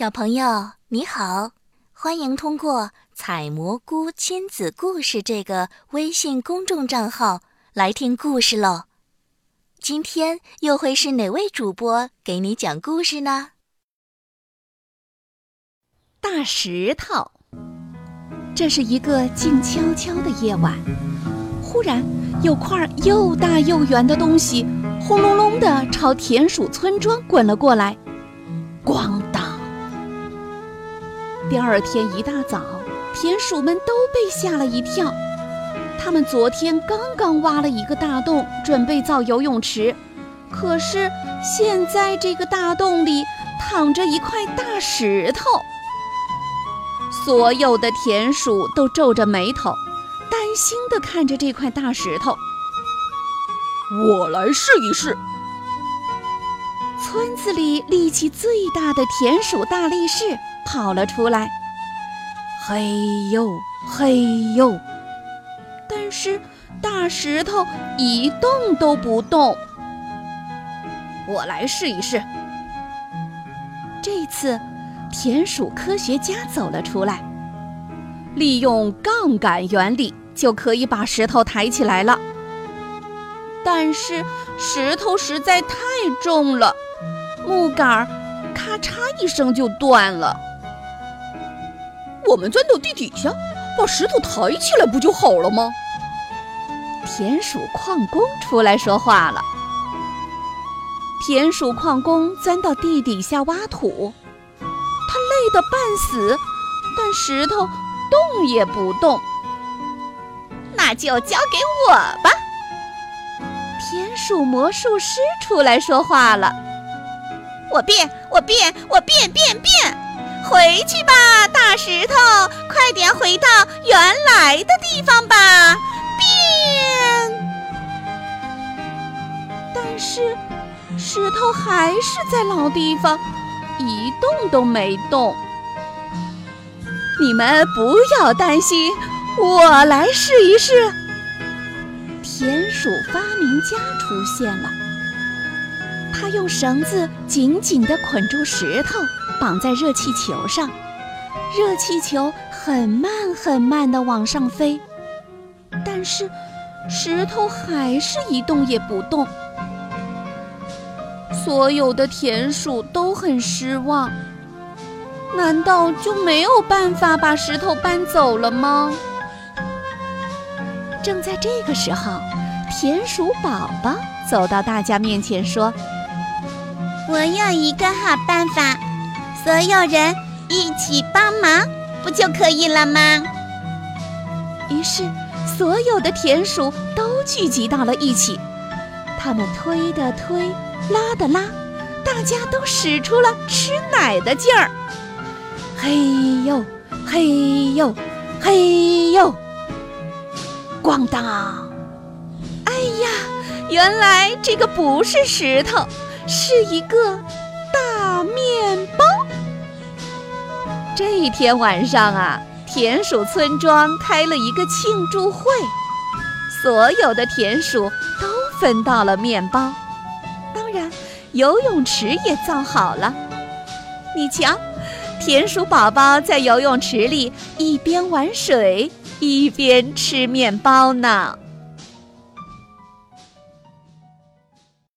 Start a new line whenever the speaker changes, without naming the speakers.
小朋友你好，欢迎通过“采蘑菇亲子故事”这个微信公众账号来听故事喽。今天又会是哪位主播给你讲故事呢？
大石头。这是一个静悄悄的夜晚，忽然有块又大又圆的东西，轰隆隆地朝田鼠村庄滚了过来，咣！第二天一大早，田鼠们都被吓了一跳。他们昨天刚刚挖了一个大洞，准备造游泳池，可是现在这个大洞里躺着一块大石头。所有的田鼠都皱着眉头，担心地看着这块大石头。
我来试一试。
村子里力气最大的田鼠大力士。跑了出来，嘿呦嘿呦！但是大石头一动都不动。
我来试一试。
这次，田鼠科学家走了出来，利用杠杆原理就可以把石头抬起来了。但是石头实在太重了，木杆咔嚓一声就断了。
我们钻到地底下，把石头抬起来，不就好了吗？
田鼠矿工出来说话了。田鼠矿工钻到地底下挖土，他累得半死，但石头动也不动。
那就交给我吧。
田鼠魔术师出来说话了：“
我变，我变，我变变变。”回去吧，大石头，快点回到原来的地方吧！变。
但是石头还是在老地方，一动都没动。你们不要担心，我来试一试。田鼠发明家出现了，他用绳子紧紧地捆住石头。绑在热气球上，热气球很慢很慢地往上飞，但是石头还是一动也不动。所有的田鼠都很失望，难道就没有办法把石头搬走了吗？正在这个时候，田鼠宝宝走到大家面前说：“
我有一个好办法。”所有人一起帮忙，不就可以了吗？
于是，所有的田鼠都聚集到了一起。他们推的推，拉的拉，大家都使出了吃奶的劲儿。嘿呦，嘿呦，嘿呦！咣当！哎呀，原来这个不是石头，是一个大面包。这一天晚上啊，田鼠村庄开了一个庆祝会，所有的田鼠都分到了面包，当然，游泳池也造好了。你瞧，田鼠宝宝在游泳池里一边玩水一边吃面包呢。